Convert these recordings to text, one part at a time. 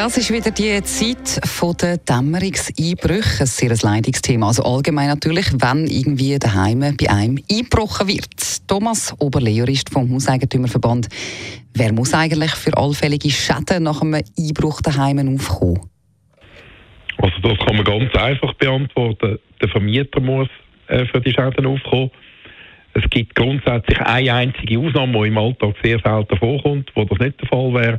ja, es ist wieder die Zeit der Dämmerungseinbrüche, ein sehr Leidungsthema. Also allgemein natürlich, wenn irgendwie daheim bei einem eingebrochen wird. Thomas Oberle, Jurist vom Hauseigentümerverband. Wer muss eigentlich für allfällige Schäden nach einem Einbruch daheim aufkommen? Also das kann man ganz einfach beantworten. Der Vermieter muss äh, für die Schäden aufkommen. Es gibt grundsätzlich eine einzige Ausnahme, die im Alltag sehr selten vorkommt, wo das nicht der Fall wäre.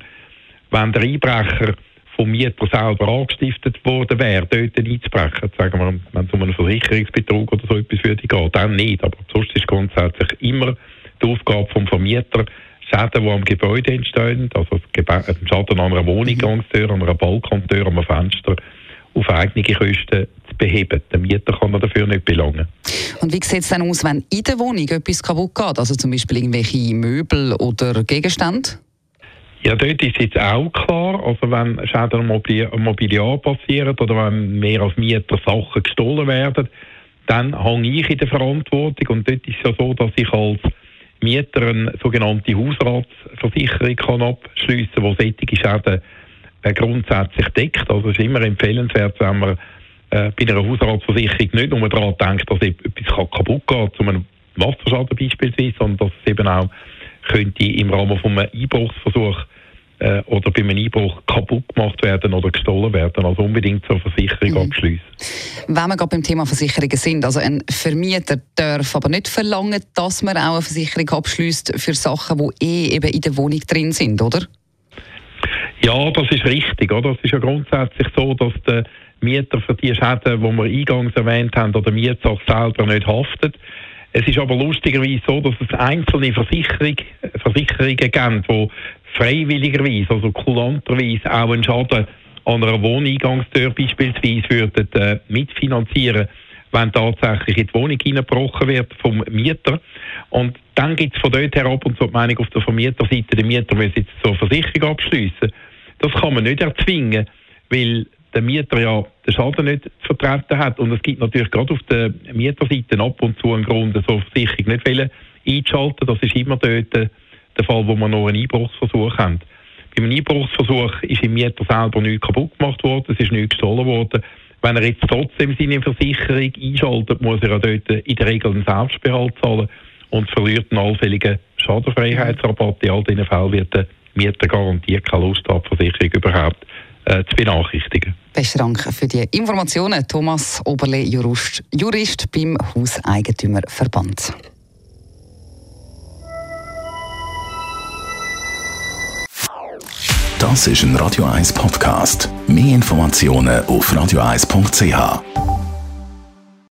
Wenn der Einbrecher vom Mieter selber angestiftet worden wäre, dort einzubrechen, sagen wir, wenn es um einen Versicherungsbetrug oder so etwas würde gehen, dann nicht. Aber sonst ist grundsätzlich immer die Aufgabe vom Vermieter, Schäden, die am Gebäude entstehen, also ein Schaden an einer Wohnungangstür, an einer Balkontür, an einem Fenster, auf eigene Kosten zu beheben. Der Mieter kann dafür nicht belangen. Und wie sieht es dann aus, wenn in der Wohnung etwas kaputt geht? Also zum Beispiel irgendwelche Möbel oder Gegenstände? Ja, dort ist jetzt auch klar, also wenn Schäden am Mobiliar passieren oder wenn mehr als Mieter Sachen gestohlen werden, dann hänge ich in der Verantwortung und dort ist es ja so, dass ich als Mieter eine sogenannte Hausratsversicherung kann abschliessen kann, die solche Schäden äh, grundsätzlich deckt. Also es ist immer empfehlenswert, wenn man äh, bei einer Hausratsversicherung nicht nur daran denkt, dass etwas kaputt geht, zu einem Wasserschaden beispielsweise, sondern dass es eben auch könnte im Rahmen von einem Einbruchsversuch äh, oder bei einem Einbruch kaputt gemacht werden oder gestohlen werden. Also unbedingt zur Versicherung mhm. abschließen. Wenn wir gerade beim Thema Versicherungen sind, also ein Vermieter darf aber nicht verlangen, dass man auch eine Versicherung abschließt für Sachen, die eh eben in der Wohnung drin sind, oder? Ja, das ist richtig. Oder? Es ist ja grundsätzlich so, dass der Mieter für die Schäden, die wir eingangs erwähnt haben, oder der Mieter selber nicht haftet. Es ist aber lustigerweise so, dass es einzelne Versicherung, Versicherungen gibt, die freiwilligerweise, also kulanterweise auch einen Schaden an einer Wohneingangstür beispielsweise würden äh, mitfinanzieren, wenn tatsächlich in die Wohnung hineingebrochen wird vom Mieter. Und dann gibt es von dort her ab und zu die Meinung auf der Vermieterseite, der Mieter muss jetzt zur Versicherung abschließen. Das kann man nicht erzwingen, weil der Mieter ja den Schaden nicht vertreten hat. Und es gibt natürlich gerade auf der Mieterseite ab und zu einen Grund, so Versicherung nicht einzuschalten. Das ist immer dort der Fall, wo man noch einen Einbruchsversuch haben. Bei einem Einbruchsversuch ist im Mieter selber nichts kaputt gemacht worden, es ist nichts gestohlen worden. Wenn er jetzt trotzdem seine Versicherung einschaltet, muss er ja dort in der Regel einen Selbstbehalt zahlen und verliert einen allfälligen Schadenfreiheitsrabatt. In all diesen Fällen wird der Mieter garantiert keine Lust haben, die Versicherung überhaupt äh, zu benachrichtigen. Besten Dank für die Informationen, Thomas Oberle, Jurist, Jurist beim Hauseigentümerverband. Das ist ein Radio 1 Podcast. Mehr Informationen auf radio1.ch.